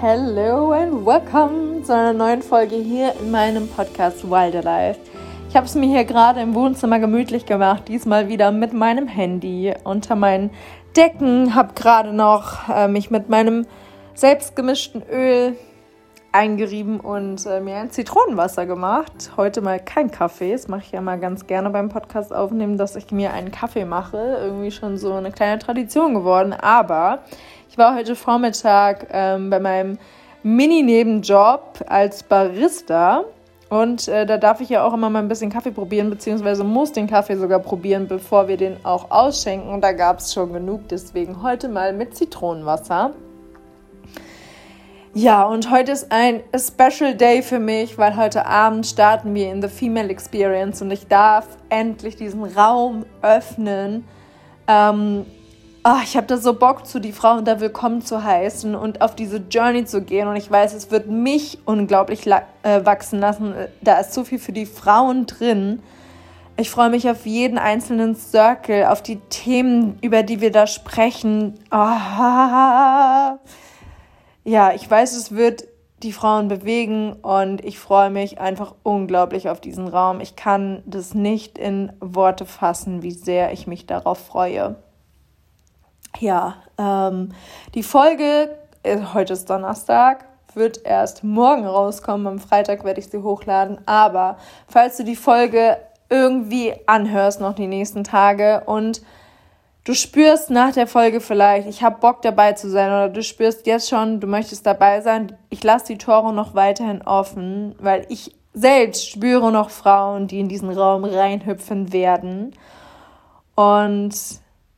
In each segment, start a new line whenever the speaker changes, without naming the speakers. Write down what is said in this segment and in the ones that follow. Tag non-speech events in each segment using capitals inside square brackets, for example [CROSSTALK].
Hello and welcome zu einer neuen Folge hier in meinem Podcast Wildlife. Ich habe es mir hier gerade im Wohnzimmer gemütlich gemacht, diesmal wieder mit meinem Handy unter meinen Decken, habe gerade noch äh, mich mit meinem selbstgemischten Öl eingerieben und äh, mir ein Zitronenwasser gemacht. Heute mal kein Kaffee. Das mache ich ja mal ganz gerne beim Podcast aufnehmen, dass ich mir einen Kaffee mache. Irgendwie schon so eine kleine Tradition geworden. Aber ich war heute Vormittag ähm, bei meinem Mini-Nebenjob als Barista. Und äh, da darf ich ja auch immer mal ein bisschen Kaffee probieren, beziehungsweise muss den Kaffee sogar probieren, bevor wir den auch ausschenken. Und da gab es schon genug, deswegen heute mal mit Zitronenwasser. Ja, und heute ist ein Special Day für mich, weil heute Abend starten wir in The Female Experience und ich darf endlich diesen Raum öffnen. Ähm, oh, ich habe da so Bock zu, die Frauen da willkommen zu heißen und auf diese Journey zu gehen. Und ich weiß, es wird mich unglaublich äh, wachsen lassen. Da ist so viel für die Frauen drin. Ich freue mich auf jeden einzelnen Circle, auf die Themen, über die wir da sprechen. Oh ja, ich weiß, es wird die Frauen bewegen und ich freue mich einfach unglaublich auf diesen Raum. Ich kann das nicht in Worte fassen, wie sehr ich mich darauf freue. Ja, ähm, die Folge, äh, heute ist Donnerstag, wird erst morgen rauskommen. Am Freitag werde ich sie hochladen. Aber falls du die Folge irgendwie anhörst, noch die nächsten Tage und du spürst nach der Folge vielleicht, ich habe Bock dabei zu sein oder du spürst jetzt schon, du möchtest dabei sein, ich lasse die Tore noch weiterhin offen, weil ich selbst spüre noch Frauen, die in diesen Raum reinhüpfen werden. Und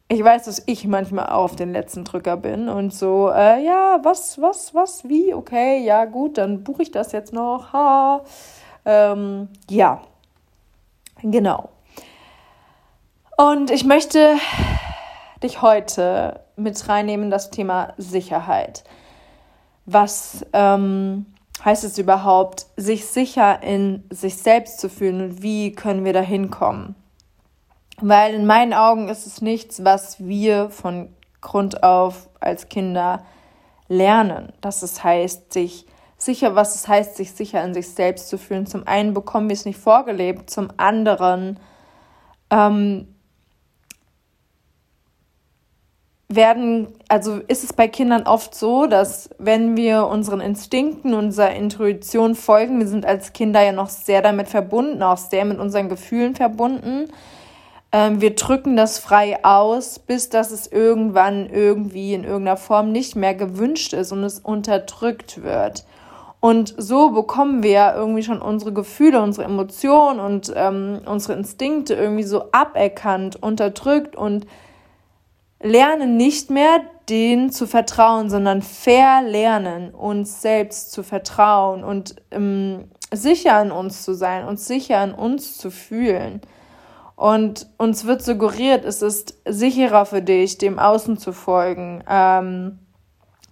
ich weiß, dass ich manchmal auch auf den letzten Drücker bin und so, äh, ja, was, was, was, wie, okay, ja, gut, dann buche ich das jetzt noch. Ha. Ähm, ja, genau. Und ich möchte dich heute mit reinnehmen, das Thema Sicherheit. Was ähm, heißt es überhaupt, sich sicher in sich selbst zu fühlen und wie können wir da hinkommen? Weil in meinen Augen ist es nichts, was wir von Grund auf als Kinder lernen. Das es heißt, sich sicher, was es heißt, sich sicher in sich selbst zu fühlen. Zum einen bekommen wir es nicht vorgelebt, zum anderen ähm, werden, also ist es bei Kindern oft so, dass wenn wir unseren Instinkten, unserer Intuition folgen, wir sind als Kinder ja noch sehr damit verbunden, auch sehr mit unseren Gefühlen verbunden. Ähm, wir drücken das frei aus, bis dass es irgendwann irgendwie in irgendeiner Form nicht mehr gewünscht ist und es unterdrückt wird. Und so bekommen wir irgendwie schon unsere Gefühle, unsere Emotionen und ähm, unsere Instinkte irgendwie so aberkannt, unterdrückt und lernen nicht mehr, denen zu vertrauen, sondern verlernen, uns selbst zu vertrauen und ähm, sicher in uns zu sein, uns sicher in uns zu fühlen. Und uns wird suggeriert, es ist sicherer für dich, dem Außen zu folgen, ähm,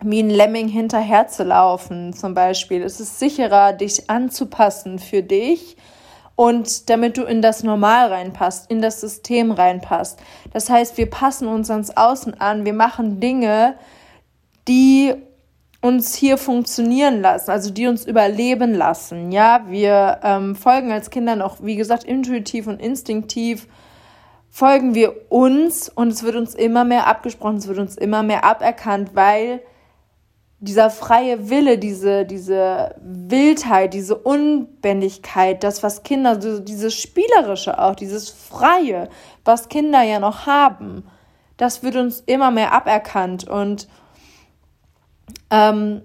wie ein Lemming hinterherzulaufen zum Beispiel. Es ist sicherer, dich anzupassen für dich und damit du in das Normal reinpasst, in das System reinpasst. Das heißt, wir passen uns ans Außen an, wir machen Dinge, die uns hier funktionieren lassen, also die uns überleben lassen. Ja, wir ähm, folgen als Kinder noch, wie gesagt, intuitiv und instinktiv folgen wir uns und es wird uns immer mehr abgesprochen, es wird uns immer mehr aberkannt, weil dieser freie Wille, diese, diese Wildheit, diese Unbändigkeit, das, was Kinder, so dieses Spielerische auch, dieses Freie, was Kinder ja noch haben, das wird uns immer mehr aberkannt und ähm,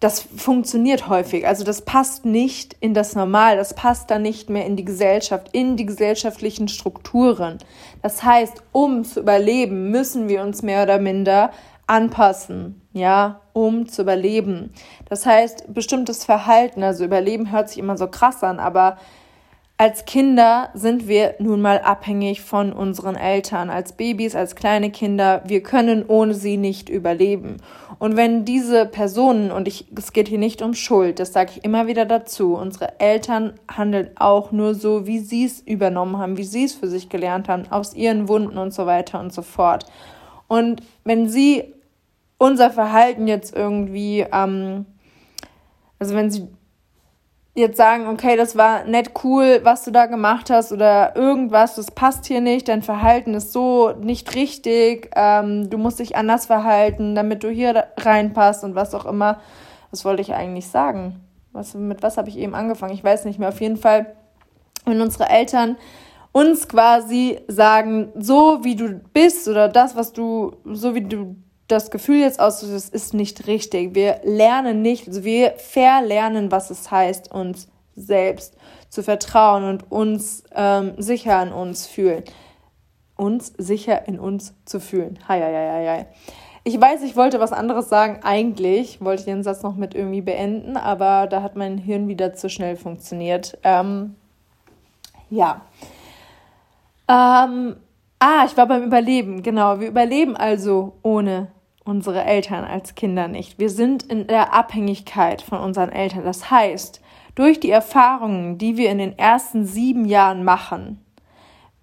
das funktioniert häufig. Also das passt nicht in das Normal, das passt dann nicht mehr in die Gesellschaft, in die gesellschaftlichen Strukturen. Das heißt, um zu überleben, müssen wir uns mehr oder minder anpassen, ja, um zu überleben. Das heißt, bestimmtes Verhalten, also Überleben hört sich immer so krass an, aber als Kinder sind wir nun mal abhängig von unseren Eltern, als Babys, als kleine Kinder. Wir können ohne sie nicht überleben. Und wenn diese Personen, und ich, es geht hier nicht um Schuld, das sage ich immer wieder dazu, unsere Eltern handeln auch nur so, wie sie es übernommen haben, wie sie es für sich gelernt haben, aus ihren Wunden und so weiter und so fort. Und wenn sie unser Verhalten jetzt irgendwie, ähm, also wenn sie jetzt sagen, okay, das war nett cool, was du da gemacht hast oder irgendwas, das passt hier nicht, dein Verhalten ist so nicht richtig, ähm, du musst dich anders verhalten, damit du hier reinpasst und was auch immer. Was wollte ich eigentlich sagen? Was, mit was habe ich eben angefangen? Ich weiß nicht mehr. Auf jeden Fall, wenn unsere Eltern uns quasi sagen, so wie du bist oder das, was du, so wie du das Gefühl jetzt aus, das ist nicht richtig. Wir lernen nicht, also wir verlernen, was es heißt, uns selbst zu vertrauen und uns ähm, sicher in uns fühlen. Uns sicher in uns zu fühlen. Hi, hi, hi, hi. Ich weiß, ich wollte was anderes sagen. Eigentlich wollte ich den Satz noch mit irgendwie beenden, aber da hat mein Hirn wieder zu schnell funktioniert. Ähm, ja. Ähm, ah, ich war beim Überleben. Genau, wir überleben also ohne unsere Eltern als Kinder nicht. Wir sind in der Abhängigkeit von unseren Eltern. Das heißt, durch die Erfahrungen, die wir in den ersten sieben Jahren machen,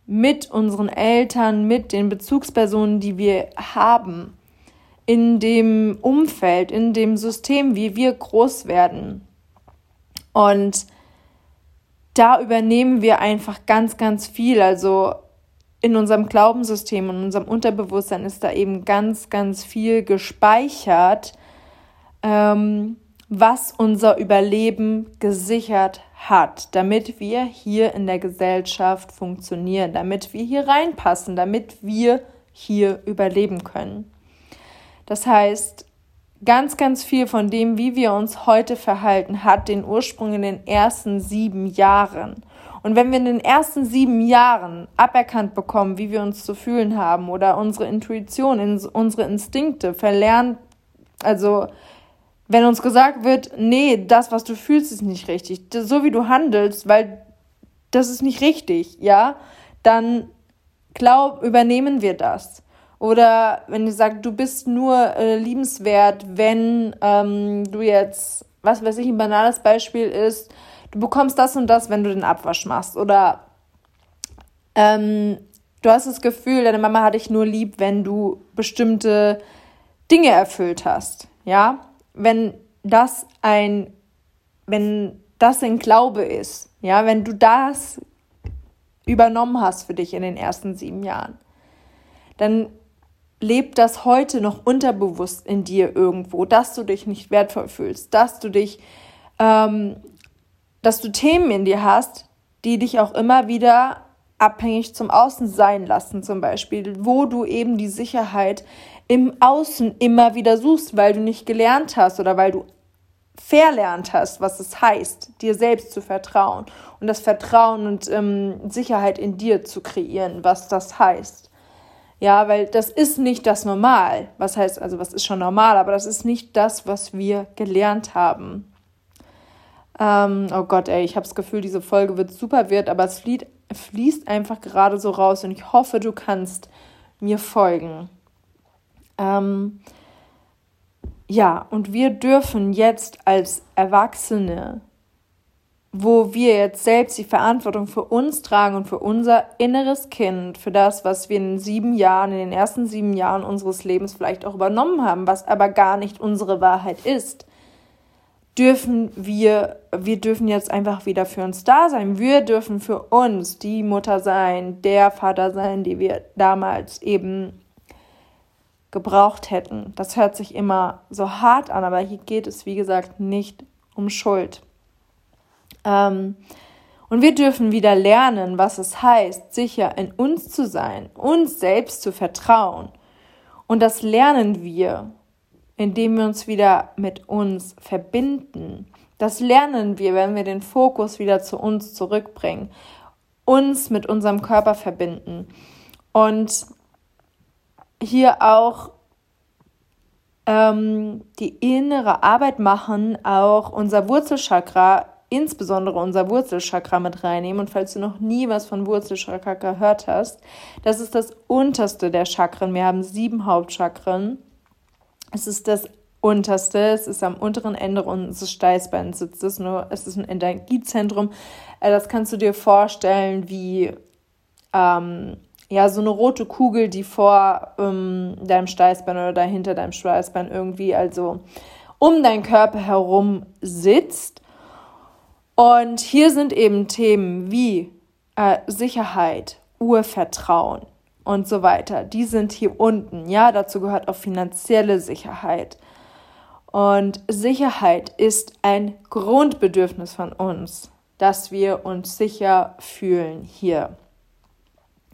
mit unseren Eltern, mit den Bezugspersonen, die wir haben, in dem Umfeld, in dem System, wie wir groß werden. Und da übernehmen wir einfach ganz, ganz viel. Also in unserem Glaubenssystem, in unserem Unterbewusstsein ist da eben ganz, ganz viel gespeichert, ähm, was unser Überleben gesichert hat, damit wir hier in der Gesellschaft funktionieren, damit wir hier reinpassen, damit wir hier überleben können. Das heißt, ganz, ganz viel von dem, wie wir uns heute verhalten, hat den Ursprung in den ersten sieben Jahren. Und wenn wir in den ersten sieben Jahren aberkannt bekommen, wie wir uns zu fühlen haben oder unsere Intuition, unsere Instinkte verlernt, also wenn uns gesagt wird, nee, das, was du fühlst, ist nicht richtig, so wie du handelst, weil das ist nicht richtig, ja, dann glaub, übernehmen wir das. Oder wenn ihr sagt, du bist nur äh, liebenswert, wenn ähm, du jetzt, was weiß ich, ein banales Beispiel ist, du bekommst das und das, wenn du den Abwasch machst. Oder ähm, du hast das Gefühl, deine Mama hat dich nur lieb, wenn du bestimmte Dinge erfüllt hast. Ja, wenn das ein, wenn das ein Glaube ist, ja, wenn du das übernommen hast für dich in den ersten sieben Jahren, dann lebt das heute noch unterbewusst in dir irgendwo, dass du dich nicht wertvoll fühlst, dass du dich ähm, dass du Themen in dir hast, die dich auch immer wieder abhängig zum Außen sein lassen, zum Beispiel, wo du eben die Sicherheit im Außen immer wieder suchst, weil du nicht gelernt hast oder weil du verlernt hast, was es heißt, dir selbst zu vertrauen und das Vertrauen und ähm, Sicherheit in dir zu kreieren, was das heißt. Ja, weil das ist nicht das Normal. Was heißt, also was ist schon normal, aber das ist nicht das, was wir gelernt haben. Ähm, oh Gott, ey, ich habe das Gefühl, diese Folge wird super wird, aber es flieht, fließt einfach gerade so raus und ich hoffe, du kannst mir folgen. Ähm, ja, und wir dürfen jetzt als Erwachsene, wo wir jetzt selbst die Verantwortung für uns tragen und für unser inneres Kind, für das, was wir in sieben Jahren, in den ersten sieben Jahren unseres Lebens vielleicht auch übernommen haben, was aber gar nicht unsere Wahrheit ist, dürfen wir, wir dürfen jetzt einfach wieder für uns da sein. Wir dürfen für uns die Mutter sein, der Vater sein, die wir damals eben gebraucht hätten. Das hört sich immer so hart an, aber hier geht es, wie gesagt, nicht um Schuld. Ähm, und wir dürfen wieder lernen, was es heißt, sicher in uns zu sein, uns selbst zu vertrauen. Und das lernen wir indem wir uns wieder mit uns verbinden. Das lernen wir, wenn wir den Fokus wieder zu uns zurückbringen, uns mit unserem Körper verbinden und hier auch ähm, die innere Arbeit machen, auch unser Wurzelchakra, insbesondere unser Wurzelchakra mit reinnehmen. Und falls du noch nie was von Wurzelchakra gehört hast, das ist das unterste der Chakren. Wir haben sieben Hauptchakren. Es ist das unterste, es ist am unteren Ende unseres Steißbeins sitzt es nur, es ist ein Energiezentrum. Äh, das kannst du dir vorstellen wie ähm, ja, so eine rote Kugel, die vor ähm, deinem Steißbein oder dahinter deinem Steißbein irgendwie, also um deinen Körper herum sitzt. Und hier sind eben Themen wie äh, Sicherheit, Urvertrauen und so weiter. Die sind hier unten. Ja, dazu gehört auch finanzielle Sicherheit. Und Sicherheit ist ein Grundbedürfnis von uns, dass wir uns sicher fühlen hier.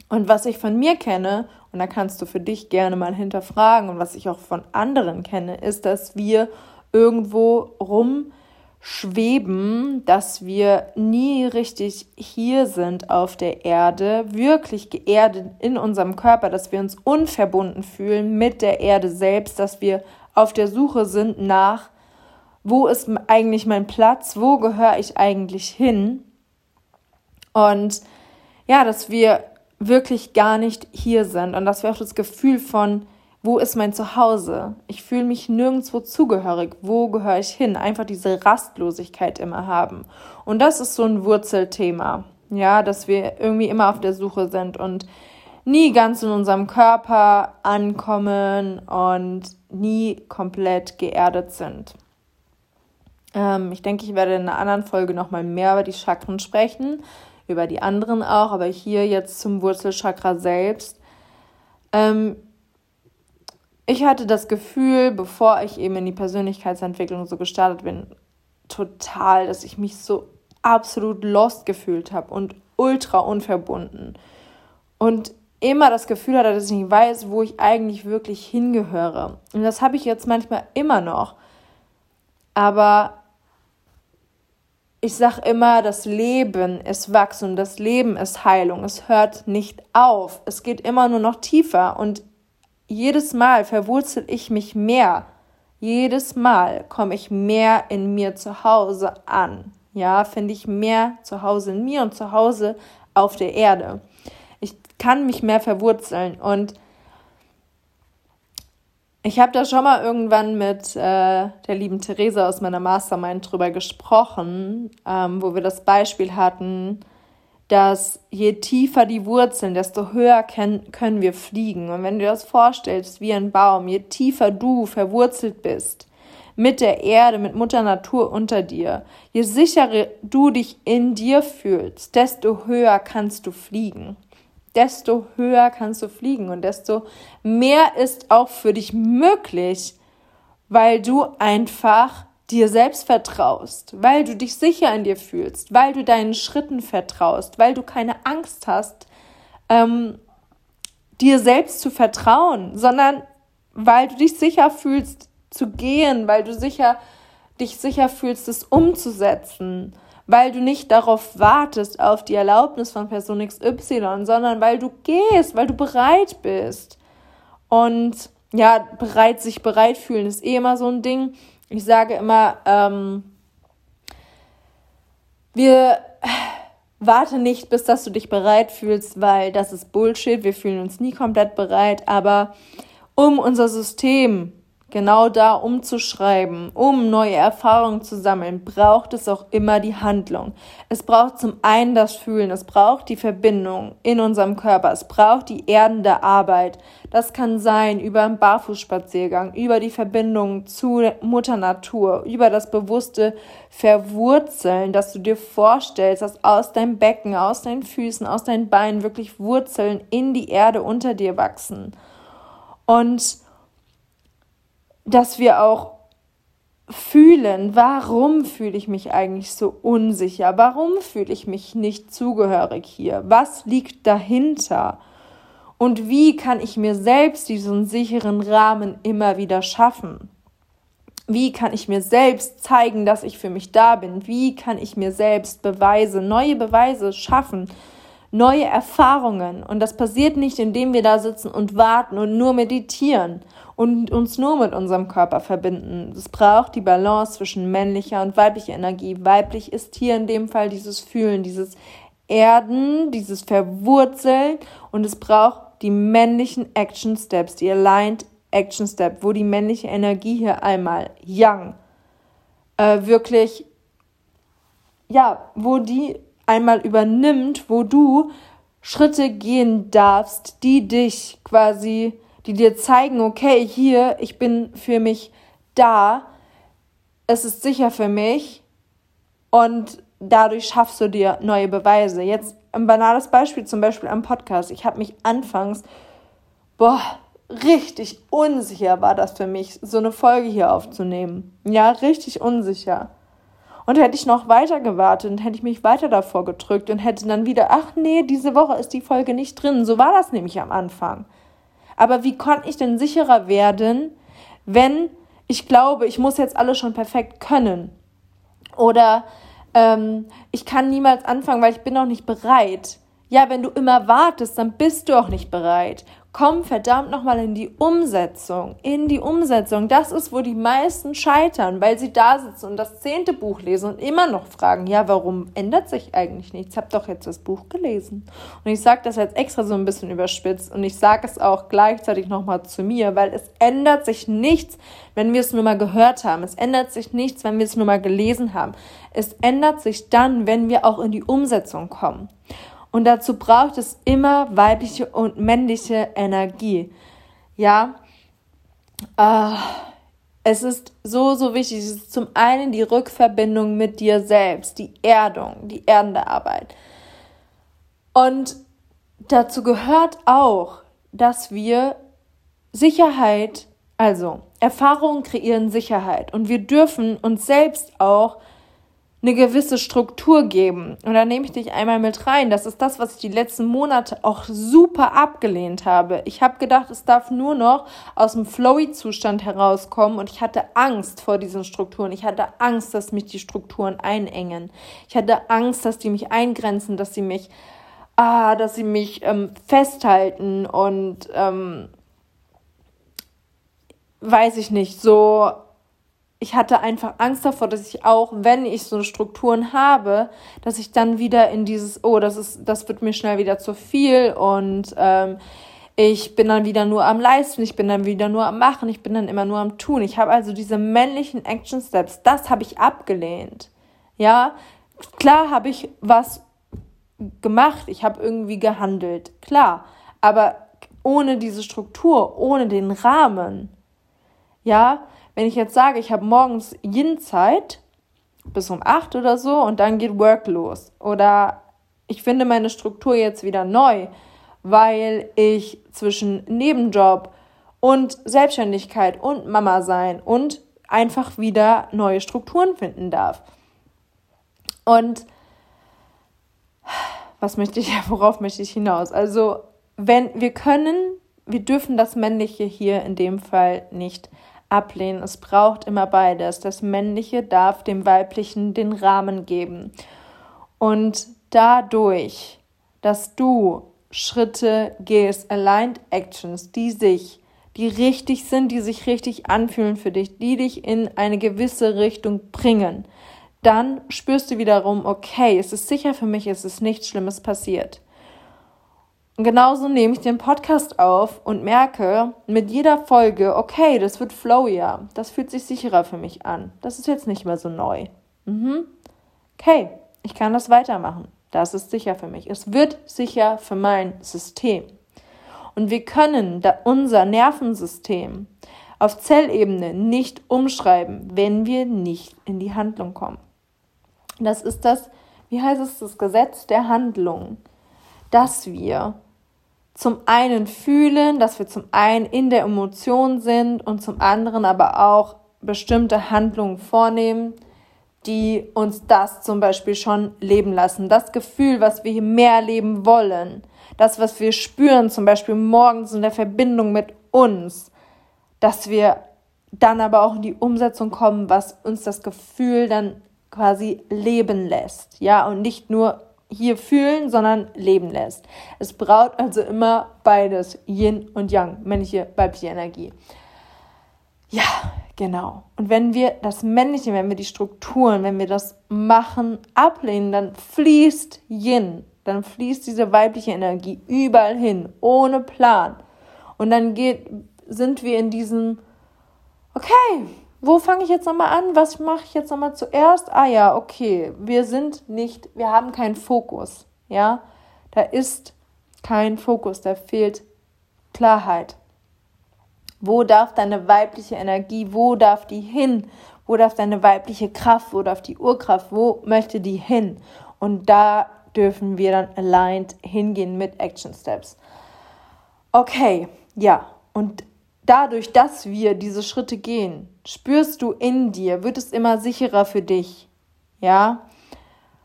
Und was ich von mir kenne, und da kannst du für dich gerne mal hinterfragen, und was ich auch von anderen kenne, ist, dass wir irgendwo rumschweben, dass wir nie richtig hier sind auf der Erde, wirklich geerdet in unserem Körper, dass wir uns unverbunden fühlen mit der Erde selbst, dass wir auf der Suche sind nach, wo ist eigentlich mein Platz, wo gehöre ich eigentlich hin. Und ja, dass wir wirklich gar nicht hier sind und dass wir auch das Gefühl von, wo ist mein Zuhause? Ich fühle mich nirgendwo zugehörig. Wo gehöre ich hin? Einfach diese Rastlosigkeit immer haben. Und das ist so ein Wurzelthema. Ja, dass wir irgendwie immer auf der Suche sind und nie ganz in unserem Körper ankommen und nie komplett geerdet sind. Ähm, ich denke, ich werde in einer anderen Folge nochmal mehr über die Chakren sprechen, über die anderen auch, aber hier jetzt zum Wurzelchakra selbst. Ähm, ich hatte das Gefühl, bevor ich eben in die Persönlichkeitsentwicklung so gestartet bin, total, dass ich mich so absolut lost gefühlt habe und ultra unverbunden. Und immer das Gefühl hatte, dass ich nicht weiß, wo ich eigentlich wirklich hingehöre. Und das habe ich jetzt manchmal immer noch. Aber ich sage immer, das Leben ist Wachstum, das Leben ist Heilung. Es hört nicht auf. Es geht immer nur noch tiefer. Und jedes Mal verwurzel ich mich mehr. Jedes Mal komme ich mehr in mir zu Hause an. Ja, finde ich mehr zu Hause in mir und zu Hause auf der Erde kann mich mehr verwurzeln. Und ich habe da schon mal irgendwann mit äh, der lieben Theresa aus meiner Mastermind drüber gesprochen, ähm, wo wir das Beispiel hatten, dass je tiefer die Wurzeln, desto höher können, wir fliegen. Und wenn du das vorstellst, wie ein Baum, je tiefer du verwurzelt bist, mit der Erde, mit Mutter Natur unter dir, je sicherer du dich in dir fühlst, desto höher kannst du fliegen desto höher kannst du fliegen und desto mehr ist auch für dich möglich, weil du einfach dir selbst vertraust, weil du dich sicher in dir fühlst, weil du deinen Schritten vertraust, weil du keine Angst hast, ähm, dir selbst zu vertrauen, sondern weil du dich sicher fühlst zu gehen, weil du sicher dich sicher fühlst, es umzusetzen weil du nicht darauf wartest, auf die Erlaubnis von Person XY, sondern weil du gehst, weil du bereit bist. Und ja, bereit, sich bereit fühlen ist eh immer so ein Ding. Ich sage immer, ähm, wir warte nicht, bis dass du dich bereit fühlst, weil das ist Bullshit. Wir fühlen uns nie komplett bereit, aber um unser System genau da umzuschreiben, um neue Erfahrungen zu sammeln, braucht es auch immer die Handlung. Es braucht zum einen das Fühlen, es braucht die Verbindung in unserem Körper, es braucht die erdende Arbeit. Das kann sein über einen Barfußspaziergang, über die Verbindung zu Mutter Natur, über das bewusste Verwurzeln, dass du dir vorstellst, dass aus deinem Becken, aus deinen Füßen, aus deinen Beinen wirklich Wurzeln in die Erde unter dir wachsen. Und dass wir auch fühlen, warum fühle ich mich eigentlich so unsicher? Warum fühle ich mich nicht zugehörig hier? Was liegt dahinter? Und wie kann ich mir selbst diesen sicheren Rahmen immer wieder schaffen? Wie kann ich mir selbst zeigen, dass ich für mich da bin? Wie kann ich mir selbst Beweise, neue Beweise schaffen, neue Erfahrungen? Und das passiert nicht, indem wir da sitzen und warten und nur meditieren und uns nur mit unserem Körper verbinden. Es braucht die Balance zwischen männlicher und weiblicher Energie. Weiblich ist hier in dem Fall dieses Fühlen, dieses Erden, dieses Verwurzeln und es braucht die männlichen Action Steps, die Aligned Action Step, wo die männliche Energie hier einmal Yang äh, wirklich, ja, wo die einmal übernimmt, wo du Schritte gehen darfst, die dich quasi, die dir zeigen, okay, hier, ich bin für mich da, es ist sicher für mich und dadurch schaffst du dir neue Beweise. Jetzt ein banales Beispiel, zum Beispiel am Podcast. Ich habe mich anfangs, boah, richtig unsicher war das für mich, so eine Folge hier aufzunehmen. Ja, richtig unsicher. Und hätte ich noch weiter gewartet und hätte ich mich weiter davor gedrückt und hätte dann wieder, ach nee, diese Woche ist die Folge nicht drin. So war das nämlich am Anfang. Aber wie konnte ich denn sicherer werden, wenn ich glaube, ich muss jetzt alles schon perfekt können? Oder ähm, ich kann niemals anfangen, weil ich bin noch nicht bereit. Ja, wenn du immer wartest, dann bist du auch nicht bereit komm verdammt nochmal in die Umsetzung. In die Umsetzung. Das ist, wo die meisten scheitern, weil sie da sitzen und das zehnte Buch lesen und immer noch fragen, ja, warum ändert sich eigentlich nichts? Ich habe doch jetzt das Buch gelesen. Und ich sage das jetzt extra so ein bisschen überspitzt und ich sage es auch gleichzeitig nochmal zu mir, weil es ändert sich nichts, wenn wir es nur mal gehört haben. Es ändert sich nichts, wenn wir es nur mal gelesen haben. Es ändert sich dann, wenn wir auch in die Umsetzung kommen. Und dazu braucht es immer weibliche und männliche Energie. Ja, äh, es ist so, so wichtig. Es ist zum einen die Rückverbindung mit dir selbst, die Erdung, die erdende Arbeit. Und dazu gehört auch, dass wir Sicherheit, also Erfahrungen kreieren Sicherheit. Und wir dürfen uns selbst auch eine gewisse Struktur geben. Und da nehme ich dich einmal mit rein. Das ist das, was ich die letzten Monate auch super abgelehnt habe. Ich habe gedacht, es darf nur noch aus dem Flowy-Zustand herauskommen und ich hatte Angst vor diesen Strukturen. Ich hatte Angst, dass mich die Strukturen einengen. Ich hatte Angst, dass die mich eingrenzen, dass sie mich, ah, dass sie mich ähm, festhalten und ähm, weiß ich nicht, so ich hatte einfach Angst davor, dass ich auch, wenn ich so Strukturen habe, dass ich dann wieder in dieses, oh, das ist, das wird mir schnell wieder zu viel und ähm, ich bin dann wieder nur am Leisten, ich bin dann wieder nur am Machen, ich bin dann immer nur am Tun. Ich habe also diese männlichen Action Steps, das habe ich abgelehnt. Ja, klar habe ich was gemacht, ich habe irgendwie gehandelt, klar, aber ohne diese Struktur, ohne den Rahmen, ja, wenn ich jetzt sage, ich habe morgens Yin-Zeit bis um acht oder so und dann geht Work los oder ich finde meine Struktur jetzt wieder neu, weil ich zwischen Nebenjob und Selbstständigkeit und Mama sein und einfach wieder neue Strukturen finden darf. Und was möchte ich, [LAUGHS] worauf möchte ich hinaus? Also, wenn wir können, wir dürfen das Männliche hier in dem Fall nicht ablehnen. Es braucht immer beides. Das Männliche darf dem Weiblichen den Rahmen geben. Und dadurch, dass du Schritte gehst, aligned actions, die sich, die richtig sind, die sich richtig anfühlen für dich, die dich in eine gewisse Richtung bringen, dann spürst du wiederum, okay, es ist sicher für mich, es ist nichts Schlimmes passiert. Und genauso nehme ich den Podcast auf und merke mit jeder Folge, okay, das wird flowier, das fühlt sich sicherer für mich an. Das ist jetzt nicht mehr so neu. Mhm. Okay, ich kann das weitermachen. Das ist sicher für mich. Es wird sicher für mein System. Und wir können unser Nervensystem auf Zellebene nicht umschreiben, wenn wir nicht in die Handlung kommen. Das ist das, wie heißt es, das Gesetz der Handlung dass wir zum einen fühlen, dass wir zum einen in der Emotion sind und zum anderen aber auch bestimmte Handlungen vornehmen, die uns das zum Beispiel schon leben lassen. Das Gefühl, was wir hier mehr leben wollen, das, was wir spüren, zum Beispiel morgens in der Verbindung mit uns, dass wir dann aber auch in die Umsetzung kommen, was uns das Gefühl dann quasi leben lässt. Ja, und nicht nur hier fühlen, sondern leben lässt. Es braucht also immer beides, Yin und Yang, männliche, weibliche Energie. Ja, genau. Und wenn wir das Männliche, wenn wir die Strukturen, wenn wir das Machen ablehnen, dann fließt Yin, dann fließt diese weibliche Energie überall hin, ohne Plan. Und dann geht, sind wir in diesem, okay, wo fange ich jetzt nochmal an? Was mache ich jetzt nochmal zuerst? Ah ja, okay, wir sind nicht, wir haben keinen Fokus, ja. Da ist kein Fokus, da fehlt Klarheit. Wo darf deine weibliche Energie, wo darf die hin? Wo darf deine weibliche Kraft, wo darf die Urkraft, wo möchte die hin? Und da dürfen wir dann aligned hingehen mit Action Steps. Okay, ja, und dadurch, dass wir diese Schritte gehen, spürst du in dir, wird es immer sicherer für dich. Ja?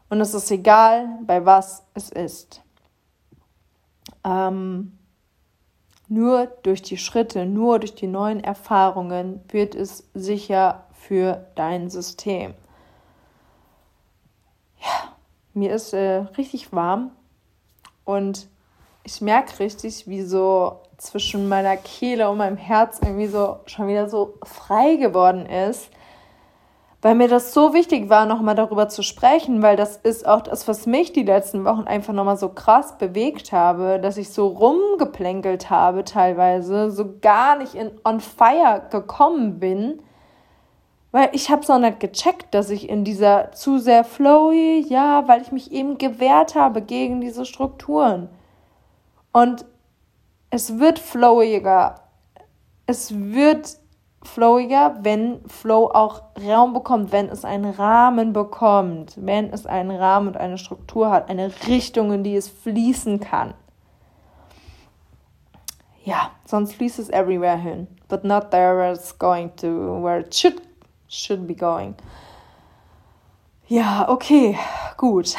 Und es ist egal, bei was es ist. Ähm, nur durch die Schritte, nur durch die neuen Erfahrungen wird es sicher für dein System. Ja, mir ist äh, richtig warm und ich merke richtig, wie so zwischen meiner Kehle und meinem Herz irgendwie so schon wieder so frei geworden ist, weil mir das so wichtig war, nochmal darüber zu sprechen, weil das ist auch das, was mich die letzten Wochen einfach nochmal so krass bewegt habe, dass ich so rumgeplänkelt habe teilweise, so gar nicht in on fire gekommen bin, weil ich habe so nicht gecheckt, dass ich in dieser zu sehr flowy, ja, weil ich mich eben gewehrt habe gegen diese Strukturen. Und es wird flowiger. Es wird flowiger, wenn Flow auch Raum bekommt, wenn es einen Rahmen bekommt, wenn es einen Rahmen und eine Struktur hat, eine Richtung, in die es fließen kann. Ja, sonst fließt es everywhere hin, but not there where it's going to, where it should, should be going. Ja, okay, gut.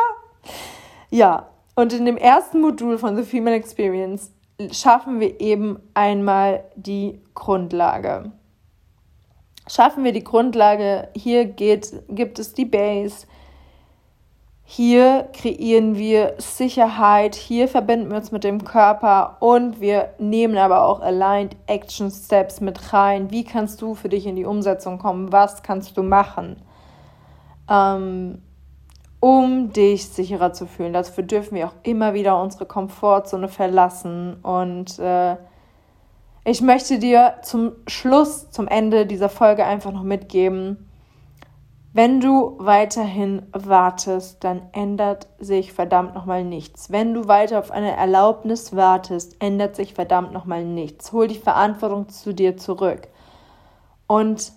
[LAUGHS] ja, und in dem ersten Modul von The Female Experience schaffen wir eben einmal die Grundlage. Schaffen wir die Grundlage, hier geht, gibt es die Base, hier kreieren wir Sicherheit, hier verbinden wir uns mit dem Körper und wir nehmen aber auch Aligned Action Steps mit rein. Wie kannst du für dich in die Umsetzung kommen? Was kannst du machen? Ähm, um dich sicherer zu fühlen. Dafür dürfen wir auch immer wieder unsere Komfortzone verlassen. Und äh, ich möchte dir zum Schluss, zum Ende dieser Folge einfach noch mitgeben, wenn du weiterhin wartest, dann ändert sich verdammt nochmal nichts. Wenn du weiter auf eine Erlaubnis wartest, ändert sich verdammt nochmal nichts. Hol die Verantwortung zu dir zurück und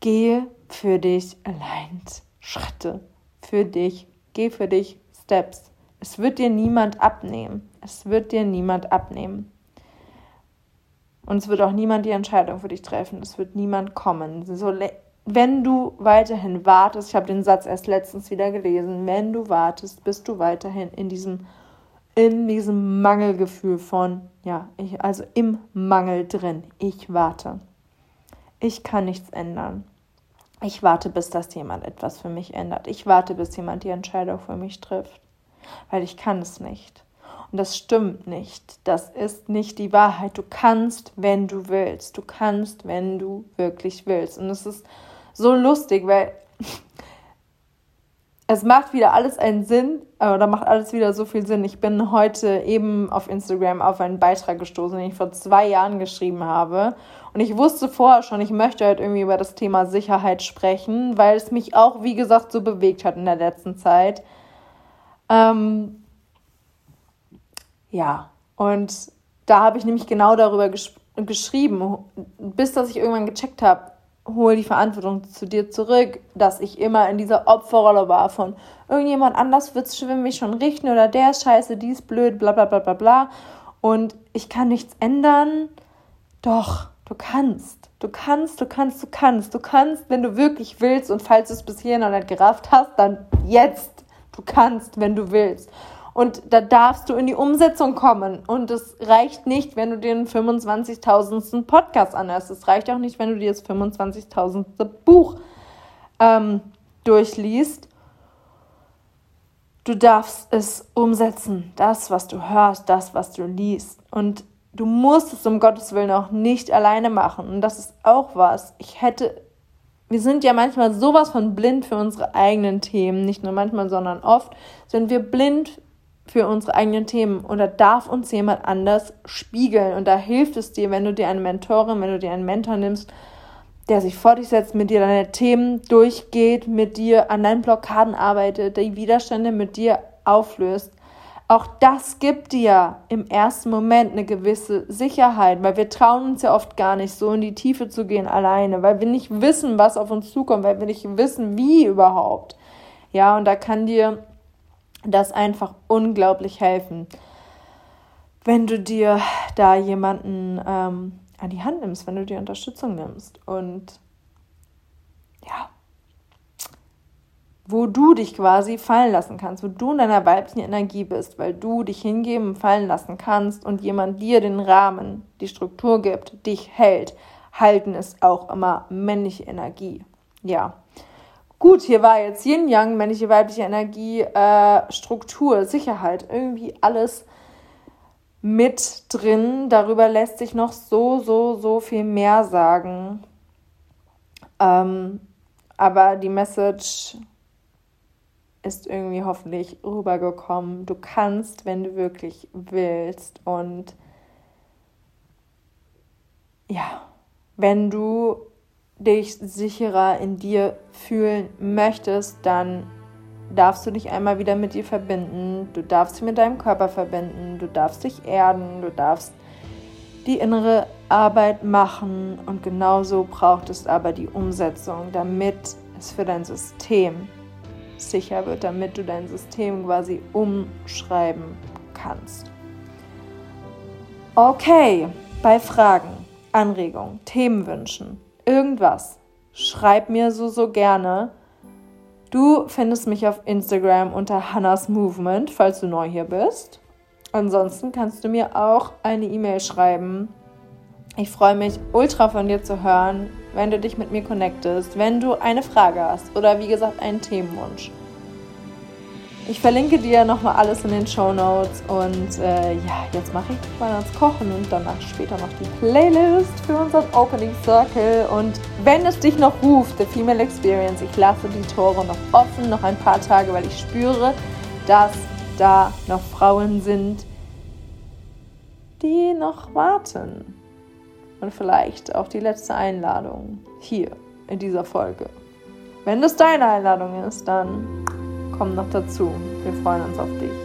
gehe für dich allein Schritte für dich. Geh für dich Steps. Es wird dir niemand abnehmen. Es wird dir niemand abnehmen. Und es wird auch niemand die Entscheidung für dich treffen. Es wird niemand kommen. So, wenn du weiterhin wartest, ich habe den Satz erst letztens wieder gelesen, wenn du wartest, bist du weiterhin in diesem, in diesem Mangelgefühl von, ja, ich, also im Mangel drin. Ich warte. Ich kann nichts ändern. Ich warte, bis das jemand etwas für mich ändert. Ich warte, bis jemand die Entscheidung für mich trifft. Weil ich kann es nicht. Und das stimmt nicht. Das ist nicht die Wahrheit. Du kannst, wenn du willst. Du kannst, wenn du wirklich willst. Und es ist so lustig, weil es macht wieder alles einen Sinn, oder macht alles wieder so viel Sinn. Ich bin heute eben auf Instagram auf einen Beitrag gestoßen, den ich vor zwei Jahren geschrieben habe. Und ich wusste vorher schon, ich möchte halt irgendwie über das Thema Sicherheit sprechen, weil es mich auch, wie gesagt, so bewegt hat in der letzten Zeit. Ähm, ja, und da habe ich nämlich genau darüber gesch geschrieben, bis dass ich irgendwann gecheckt habe, hol die Verantwortung zu dir zurück, dass ich immer in dieser Opferrolle war von irgendjemand anders wird es mich schon richten oder der ist scheiße, die ist blöd, bla bla bla bla bla. Und ich kann nichts ändern. Doch, du kannst. Du kannst, du kannst, du kannst. Du kannst, wenn du wirklich willst und falls du es bis hierhin noch nicht gerafft hast, dann jetzt. Du kannst, wenn du willst. Und da darfst du in die Umsetzung kommen. Und es reicht nicht, wenn du den 25.000. Podcast anhörst. Es reicht auch nicht, wenn du dir das 25.000. Buch ähm, durchliest. Du darfst es umsetzen. Das, was du hörst, das, was du liest. Und du musst es um Gottes Willen auch nicht alleine machen. Und das ist auch was. Ich hätte wir sind ja manchmal sowas von blind für unsere eigenen Themen, nicht nur manchmal, sondern oft sind wir blind für unsere eigenen Themen und da darf uns jemand anders spiegeln und da hilft es dir, wenn du dir eine Mentorin, wenn du dir einen Mentor nimmst, der sich vor dich setzt, mit dir deine Themen durchgeht, mit dir an deinen Blockaden arbeitet, die Widerstände mit dir auflöst. Auch das gibt dir im ersten Moment eine gewisse Sicherheit, weil wir trauen uns ja oft gar nicht so in die Tiefe zu gehen alleine, weil wir nicht wissen, was auf uns zukommt, weil wir nicht wissen, wie überhaupt. Ja, und da kann dir das einfach unglaublich helfen, wenn du dir da jemanden ähm, an die Hand nimmst, wenn du dir Unterstützung nimmst. Und ja, wo du dich quasi fallen lassen kannst, wo du in deiner weiblichen Energie bist, weil du dich hingeben und fallen lassen kannst und jemand dir den Rahmen, die Struktur gibt, dich hält. Halten ist auch immer männliche Energie. Ja. Gut, hier war jetzt Yin Yang, männliche, weibliche Energie, äh, Struktur, Sicherheit, irgendwie alles mit drin. Darüber lässt sich noch so, so, so viel mehr sagen. Ähm, aber die Message ist irgendwie hoffentlich rübergekommen. Du kannst, wenn du wirklich willst. Und ja, wenn du dich sicherer in dir fühlen möchtest, dann darfst du dich einmal wieder mit dir verbinden. Du darfst dich mit deinem Körper verbinden. Du darfst dich erden. Du darfst die innere Arbeit machen. Und genauso braucht es aber die Umsetzung, damit es für dein System sicher wird, damit du dein System quasi umschreiben kannst. Okay, bei Fragen, Anregungen, Themenwünschen, irgendwas, schreib mir so, so gerne. Du findest mich auf Instagram unter Hannah's Movement, falls du neu hier bist. Ansonsten kannst du mir auch eine E-Mail schreiben. Ich freue mich ultra von dir zu hören wenn du dich mit mir connectest, wenn du eine Frage hast oder wie gesagt einen Themenwunsch. Ich verlinke dir nochmal alles in den Show Notes und äh, ja, jetzt mache ich mal ans Kochen und danach später noch die Playlist für unseren Opening Circle. Und wenn es dich noch ruft, The Female Experience, ich lasse die Tore noch offen, noch ein paar Tage, weil ich spüre, dass da noch Frauen sind, die noch warten und vielleicht auch die letzte Einladung hier in dieser Folge. Wenn das deine Einladung ist, dann komm noch dazu. Wir freuen uns auf dich.